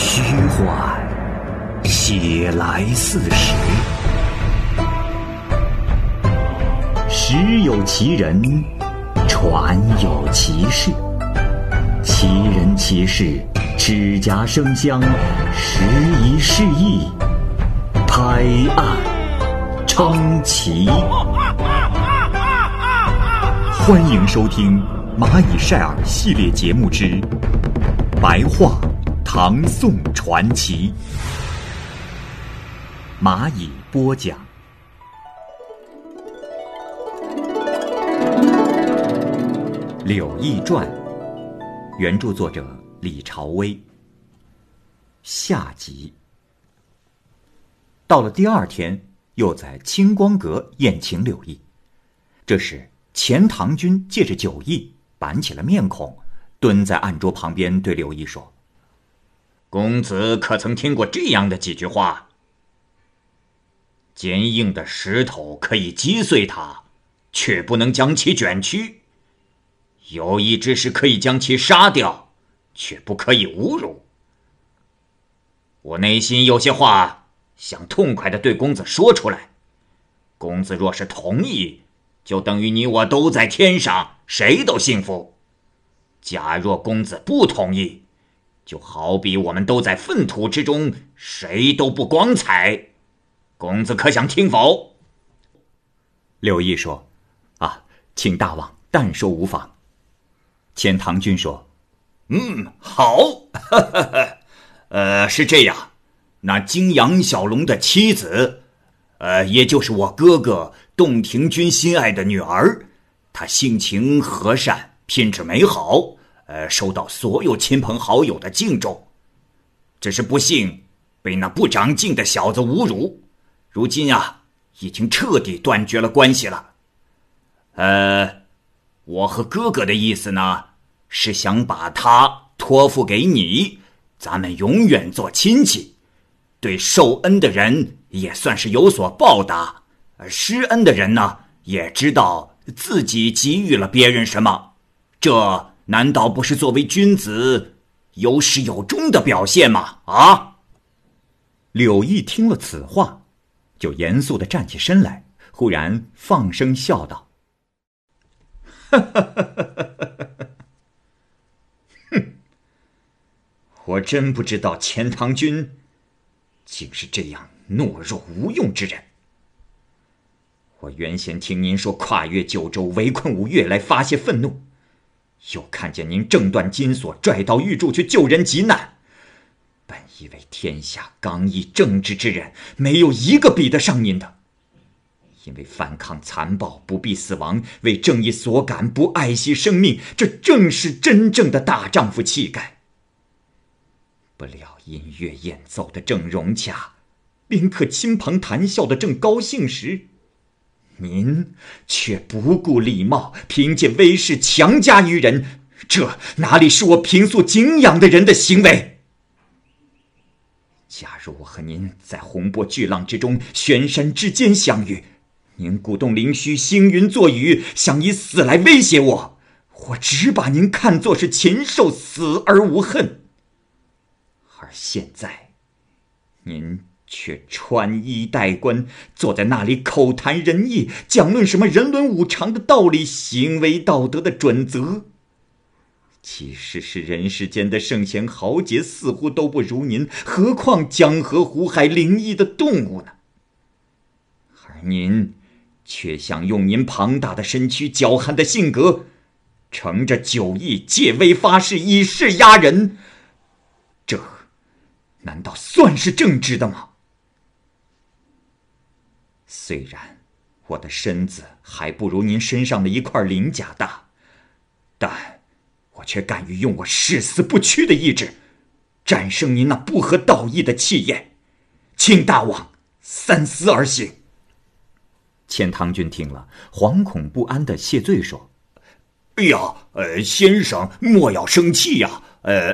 虚幻，写来似实。实有其人，传有其事。其人其事，指甲生香，时移世易，拍案称奇。欢迎收听《蚂蚁晒尔》系列节目之《白话唐宋传奇》，蚂蚁播讲。《柳毅传》，原著作者李朝威。下集。到了第二天，又在清光阁宴请柳毅。这时，钱塘君借着酒意，板起了面孔，蹲在案桌旁边，对柳毅说：“公子可曾听过这样的几句话？坚硬的石头可以击碎它，却不能将其卷曲。”有意之士可以将其杀掉，却不可以侮辱。我内心有些话想痛快的对公子说出来，公子若是同意，就等于你我都在天上，谁都幸福；假若公子不同意，就好比我们都在粪土之中，谁都不光彩。公子可想听否？柳毅说：“啊，请大王但说无妨。”钱塘君说：“嗯，好，呃，是这样，那金阳小龙的妻子，呃，也就是我哥哥洞庭君心爱的女儿，她性情和善，品质美好，呃，受到所有亲朋好友的敬重。只是不幸被那不长进的小子侮辱，如今啊，已经彻底断绝了关系了。呃，我和哥哥的意思呢？”是想把他托付给你，咱们永远做亲戚。对受恩的人也算是有所报答，而施恩的人呢，也知道自己给予了别人什么。这难道不是作为君子有始有终的表现吗？啊！柳毅听了此话，就严肃的站起身来，忽然放声笑道：“哈哈哈哈哈！”我真不知道钱塘君竟是这样懦弱无用之人。我原先听您说跨越九州围困吴越来发泄愤怒，又看见您挣断金锁拽到玉柱去救人急难，本以为天下刚毅正直之人没有一个比得上您的。因为反抗残暴不必死亡，为正义所感不爱惜生命，这正是真正的大丈夫气概。不料音乐演奏的正融洽，宾客亲朋谈笑的正高兴时，您却不顾礼貌，凭借威势强加于人，这哪里是我平素敬仰的人的行为？假如我和您在洪波巨浪之中、悬山之间相遇，您鼓动灵虚，星云作雨，想以死来威胁我，我只把您看作是禽兽，死而无恨。而现在，您却穿衣戴冠，坐在那里口谈仁义，讲论什么人伦五常的道理，行为道德的准则。即使是人世间的圣贤豪杰，似乎都不如您，何况江河湖海灵异的动物呢？而您，却想用您庞大的身躯、骄悍的性格，乘着酒意借威发誓，以势压人。这。难道算是正直的吗？虽然我的身子还不如您身上的一块鳞甲大，但我却敢于用我誓死不屈的意志，战胜您那不合道义的气焰。请大王三思而行。钱塘君听了，惶恐不安的谢罪说：“哎呀，呃，先生莫要生气呀。”呃，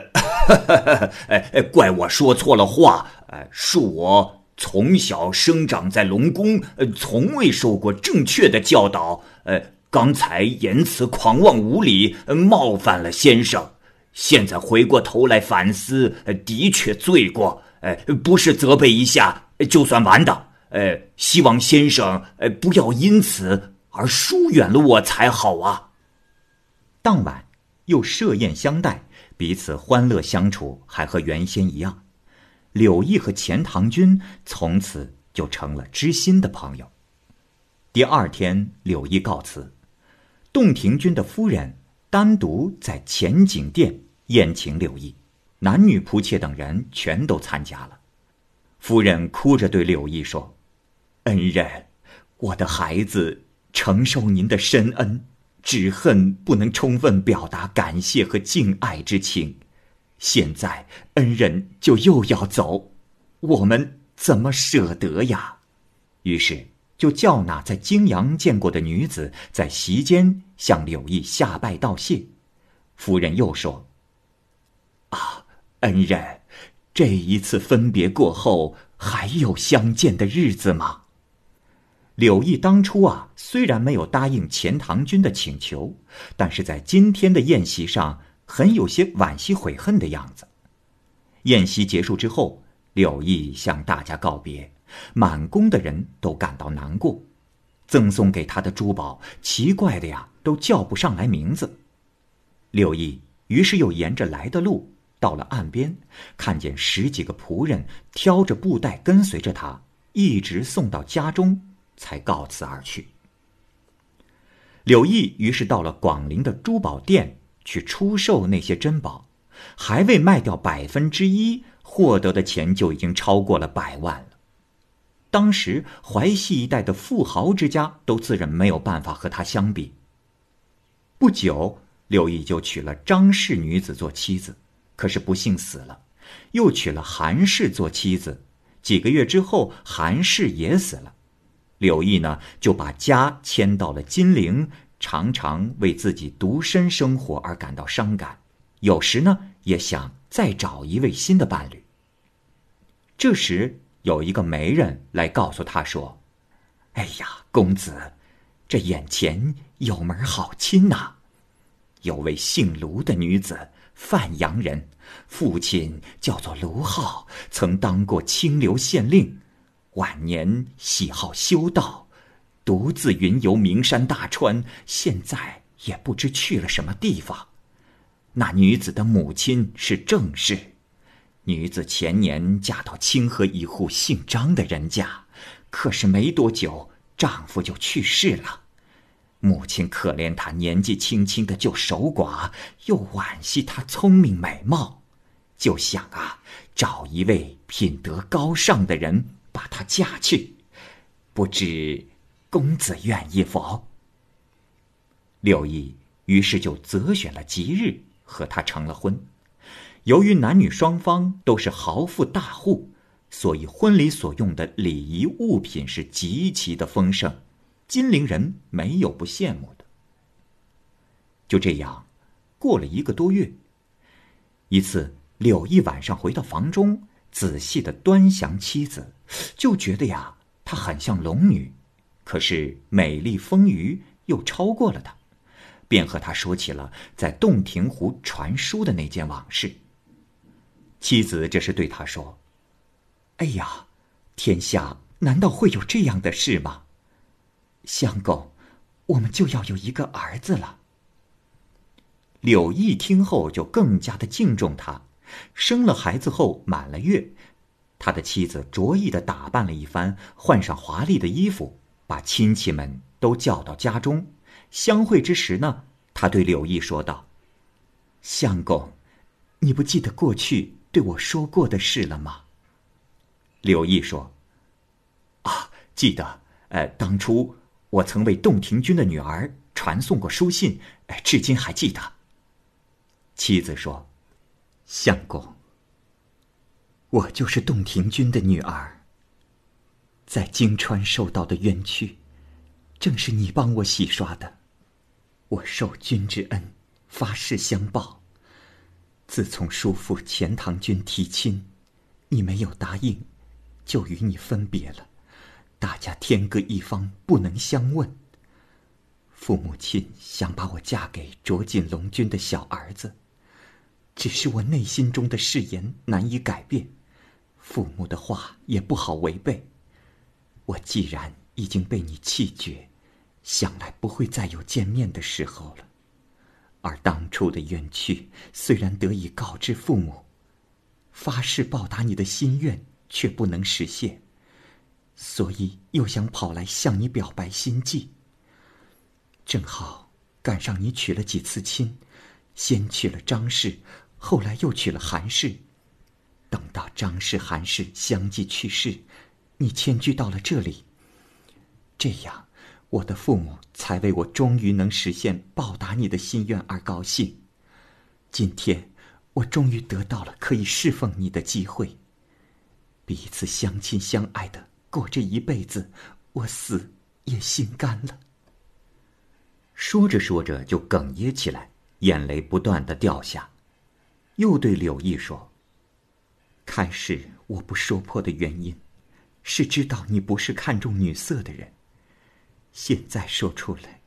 哎，怪我说错了话。呃，恕我从小生长在龙宫，呃从未受过正确的教导。呃，刚才言辞狂妄无礼，冒犯了先生，现在回过头来反思，的确罪过。呃，不是责备一下就算完的。呃，希望先生呃不要因此而疏远了我才好啊。当晚又设宴相待，彼此欢乐相处，还和原先一样。柳毅和钱塘君从此就成了知心的朋友。第二天，柳毅告辞，洞庭君的夫人单独在前景殿宴请柳毅，男女仆妾等人全都参加了。夫人哭着对柳毅说。恩人，我的孩子承受您的深恩，只恨不能充分表达感谢和敬爱之情。现在恩人就又要走，我们怎么舍得呀？于是就叫那在泾阳见过的女子在席间向柳毅下拜道谢。夫人又说：“啊，恩人，这一次分别过后，还有相见的日子吗？”柳毅当初啊，虽然没有答应钱塘君的请求，但是在今天的宴席上，很有些惋惜悔恨的样子。宴席结束之后，柳毅向大家告别，满宫的人都感到难过。赠送给他的珠宝，奇怪的呀，都叫不上来名字。柳毅于是又沿着来的路到了岸边，看见十几个仆人挑着布袋跟随着他，一直送到家中。才告辞而去。柳毅于是到了广陵的珠宝店去出售那些珍宝，还未卖掉百分之一，获得的钱就已经超过了百万了。当时淮西一带的富豪之家都自认没有办法和他相比。不久，柳毅就娶了张氏女子做妻子，可是不幸死了；又娶了韩氏做妻子，几个月之后，韩氏也死了。柳毅呢，就把家迁到了金陵，常常为自己独身生活而感到伤感。有时呢，也想再找一位新的伴侣。这时，有一个媒人来告诉他说：“哎呀，公子，这眼前有门好亲呐，有位姓卢的女子，范阳人，父亲叫做卢浩，曾当过清流县令。”晚年喜好修道，独自云游名山大川，现在也不知去了什么地方。那女子的母亲是郑氏，女子前年嫁到清河一户姓张的人家，可是没多久丈夫就去世了。母亲可怜她年纪轻轻的就守寡，又惋惜她聪明美貌，就想啊，找一位品德高尚的人。把她嫁去，不知公子愿意否？柳毅于是就择选了吉日，和她成了婚。由于男女双方都是豪富大户，所以婚礼所用的礼仪物品是极其的丰盛，金陵人没有不羡慕的。就这样，过了一个多月，一次，柳毅晚上回到房中。仔细的端详妻子，就觉得呀，她很像龙女，可是美丽丰腴又超过了她，便和他说起了在洞庭湖传书的那件往事。妻子这是对他说：“哎呀，天下难道会有这样的事吗？相公，我们就要有一个儿子了。”柳毅听后就更加的敬重他。生了孩子后，满了月，他的妻子着意的打扮了一番，换上华丽的衣服，把亲戚们都叫到家中。相会之时呢，他对柳毅说道：“相公，你不记得过去对我说过的事了吗？”柳毅说：“啊，记得。呃，当初我曾为洞庭君的女儿传送过书信，至今还记得。”妻子说。相公，我就是洞庭君的女儿。在京川受到的冤屈，正是你帮我洗刷的。我受君之恩，发誓相报。自从叔父钱塘君提亲，你没有答应，就与你分别了。大家天各一方，不能相问。父母亲想把我嫁给卓锦龙君的小儿子。只是我内心中的誓言难以改变，父母的话也不好违背。我既然已经被你弃绝，想来不会再有见面的时候了。而当初的冤屈，虽然得以告知父母，发誓报答你的心愿却不能实现，所以又想跑来向你表白心迹。正好赶上你娶了几次亲，先娶了张氏，后来又娶了韩氏。等到张氏、韩氏相继去世，你迁居到了这里。这样，我的父母才为我终于能实现报答你的心愿而高兴。今天，我终于得到了可以侍奉你的机会。彼此相亲相爱的过这一辈子，我死也心甘了。说着说着就哽咽起来，眼泪不断的掉下，又对柳毅说：“开始我不说破的原因，是知道你不是看重女色的人；现在说出来，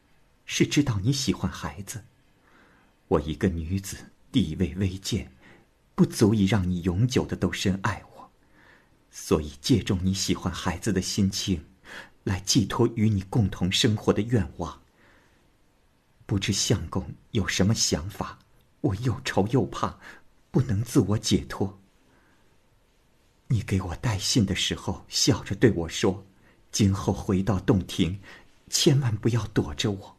是知道你喜欢孩子。我一个女子地位微贱，不足以让你永久的都深爱我，所以借重你喜欢孩子的心情，来寄托与你共同生活的愿望。”不知相公有什么想法？我又愁又怕，不能自我解脱。你给我带信的时候，笑着对我说：“今后回到洞庭，千万不要躲着我。”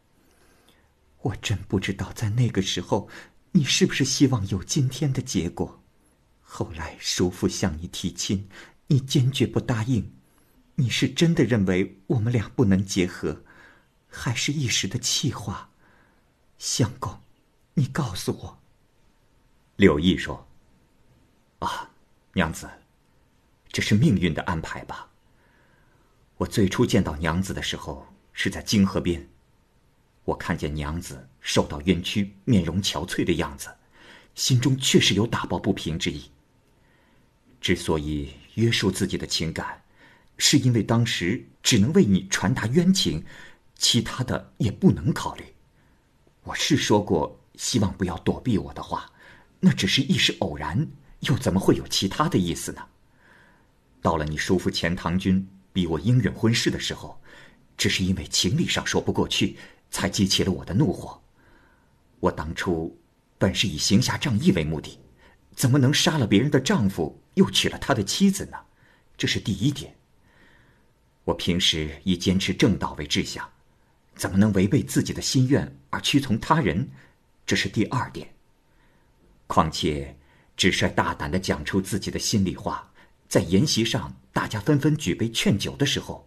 我真不知道在那个时候，你是不是希望有今天的结果？后来叔父向你提亲，你坚决不答应。你是真的认为我们俩不能结合，还是一时的气话？相公，你告诉我。柳毅说：“啊，娘子，这是命运的安排吧？我最初见到娘子的时候是在泾河边，我看见娘子受到冤屈、面容憔悴的样子，心中确实有打抱不平之意。之所以约束自己的情感，是因为当时只能为你传达冤情，其他的也不能考虑。”我是说过希望不要躲避我的话，那只是一时偶然，又怎么会有其他的意思呢？到了你叔父钱塘君逼我应允婚事的时候，只是因为情理上说不过去，才激起了我的怒火。我当初本是以行侠仗义为目的，怎么能杀了别人的丈夫，又娶了他的妻子呢？这是第一点。我平时以坚持正道为志向。怎么能违背自己的心愿而屈从他人？这是第二点。况且，直率大胆的讲出自己的心里话，在筵席上大家纷纷举杯劝酒的时候，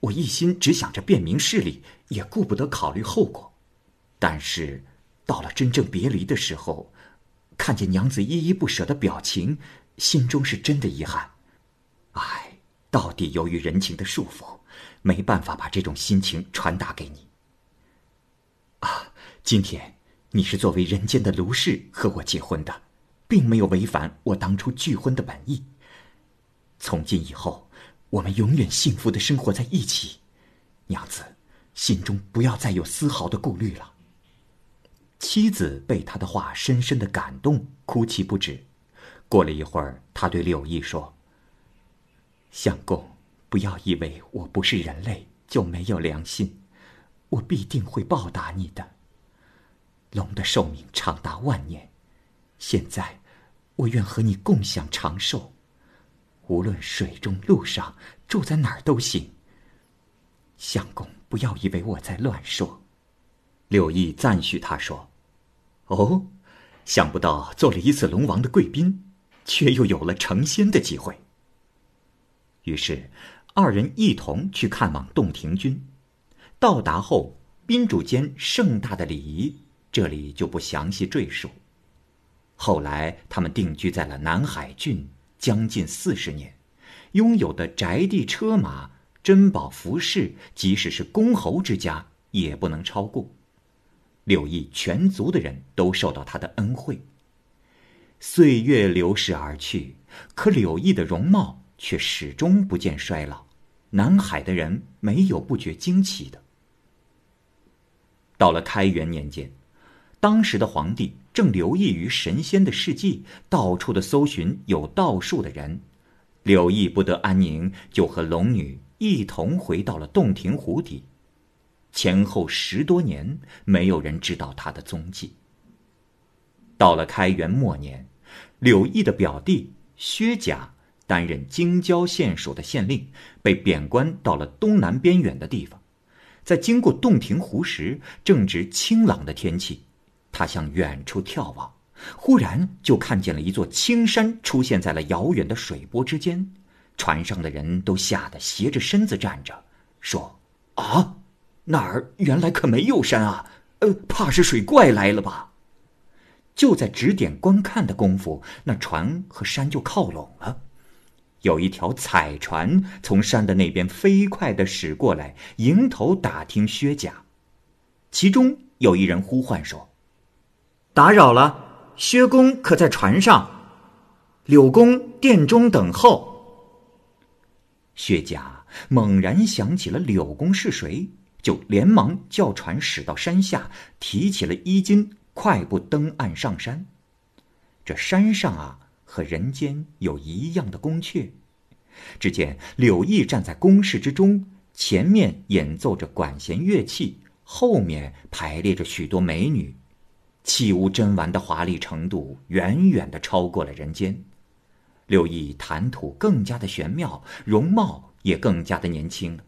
我一心只想着辨明事理，也顾不得考虑后果。但是，到了真正别离的时候，看见娘子依依不舍的表情，心中是真的遗憾。唉，到底由于人情的束缚，没办法把这种心情传达给你。啊，今天你是作为人间的卢氏和我结婚的，并没有违反我当初拒婚的本意。从今以后，我们永远幸福的生活在一起，娘子，心中不要再有丝毫的顾虑了。妻子被他的话深深的感动，哭泣不止。过了一会儿，他对柳毅说：“相公，不要以为我不是人类就没有良心。”我必定会报答你的。龙的寿命长达万年，现在我愿和你共享长寿，无论水中路上住在哪儿都行。相公，不要以为我在乱说。柳毅赞许他说：“哦，想不到做了一次龙王的贵宾，却又有了成仙的机会。”于是，二人一同去看望洞庭君。到达后，宾主间盛大的礼仪，这里就不详细赘述。后来，他们定居在了南海郡将近四十年，拥有的宅地、车马、珍宝、服饰，即使是公侯之家，也不能超过。柳毅全族的人都受到他的恩惠。岁月流逝而去，可柳毅的容貌却始终不见衰老，南海的人没有不觉惊奇的。到了开元年间，当时的皇帝正留意于神仙的事迹，到处的搜寻有道术的人。柳毅不得安宁，就和龙女一同回到了洞庭湖底。前后十多年，没有人知道他的踪迹。到了开元末年，柳毅的表弟薛甲担任京郊县署的县令，被贬官到了东南边远的地方。在经过洞庭湖时，正值清朗的天气，他向远处眺望，忽然就看见了一座青山出现在了遥远的水波之间。船上的人都吓得斜着身子站着，说：“啊，那儿原来可没有山啊！呃，怕是水怪来了吧？”就在指点观看的功夫，那船和山就靠拢了。有一条彩船从山的那边飞快地驶过来，迎头打听薛甲。其中有一人呼唤说：“打扰了，薛公可在船上？柳公殿中等候。”薛甲猛然想起了柳公是谁，就连忙叫船驶到山下，提起了衣襟，快步登岸上山。这山上啊。和人间有一样的宫阙，只见柳毅站在宫室之中，前面演奏着管弦乐器，后面排列着许多美女，器物珍玩的华丽程度远远的超过了人间。柳毅谈吐更加的玄妙，容貌也更加的年轻了。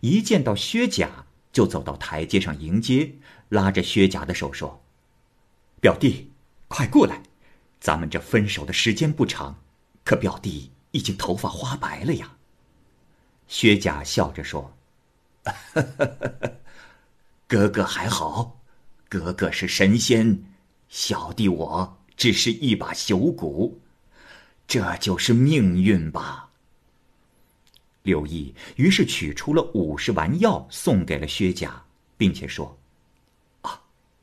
一见到薛甲，就走到台阶上迎接，拉着薛甲的手说：“表弟，快过来。”咱们这分手的时间不长，可表弟已经头发花白了呀。薛甲笑着说：“ 哥哥还好，哥哥是神仙，小弟我只是一把朽骨，这就是命运吧。”刘毅于是取出了五十丸药送给了薛甲，并且说：“啊，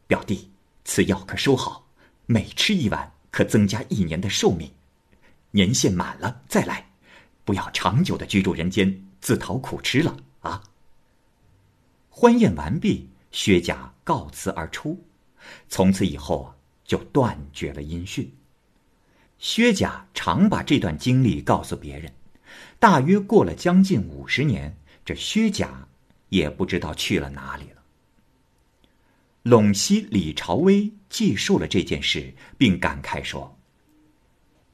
表弟，此药可收好，每吃一碗。”可增加一年的寿命，年限满了再来，不要长久的居住人间，自讨苦吃了啊！欢宴完毕，薛甲告辞而出，从此以后啊，就断绝了音讯。薛甲常把这段经历告诉别人，大约过了将近五十年，这薛甲也不知道去了哪里了。陇西李朝威记述了这件事，并感慨说：“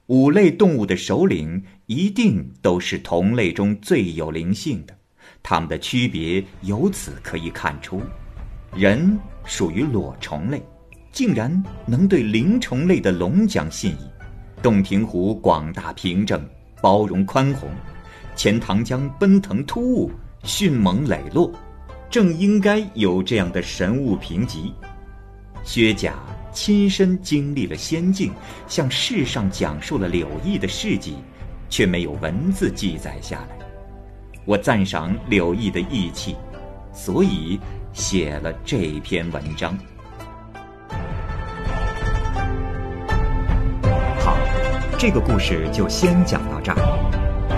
五类动物的首领一定都是同类中最有灵性的，它们的区别由此可以看出。人属于裸虫类，竟然能对灵虫类的龙讲信义。洞庭湖广大平正，包容宽宏；钱塘江奔腾突兀，迅猛磊落。”正应该有这样的神物评级。薛甲亲身经历了仙境，向世上讲述了柳毅的事迹，却没有文字记载下来。我赞赏柳毅的义气，所以写了这篇文章。好，这个故事就先讲到这儿。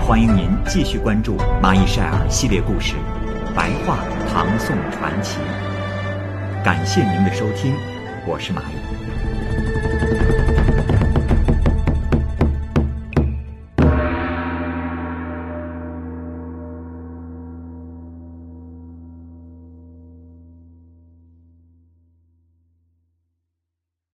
欢迎您继续关注《蚂蚁晒尔》系列故事。白话唐宋传奇，感谢您的收听，我是蚂蚁。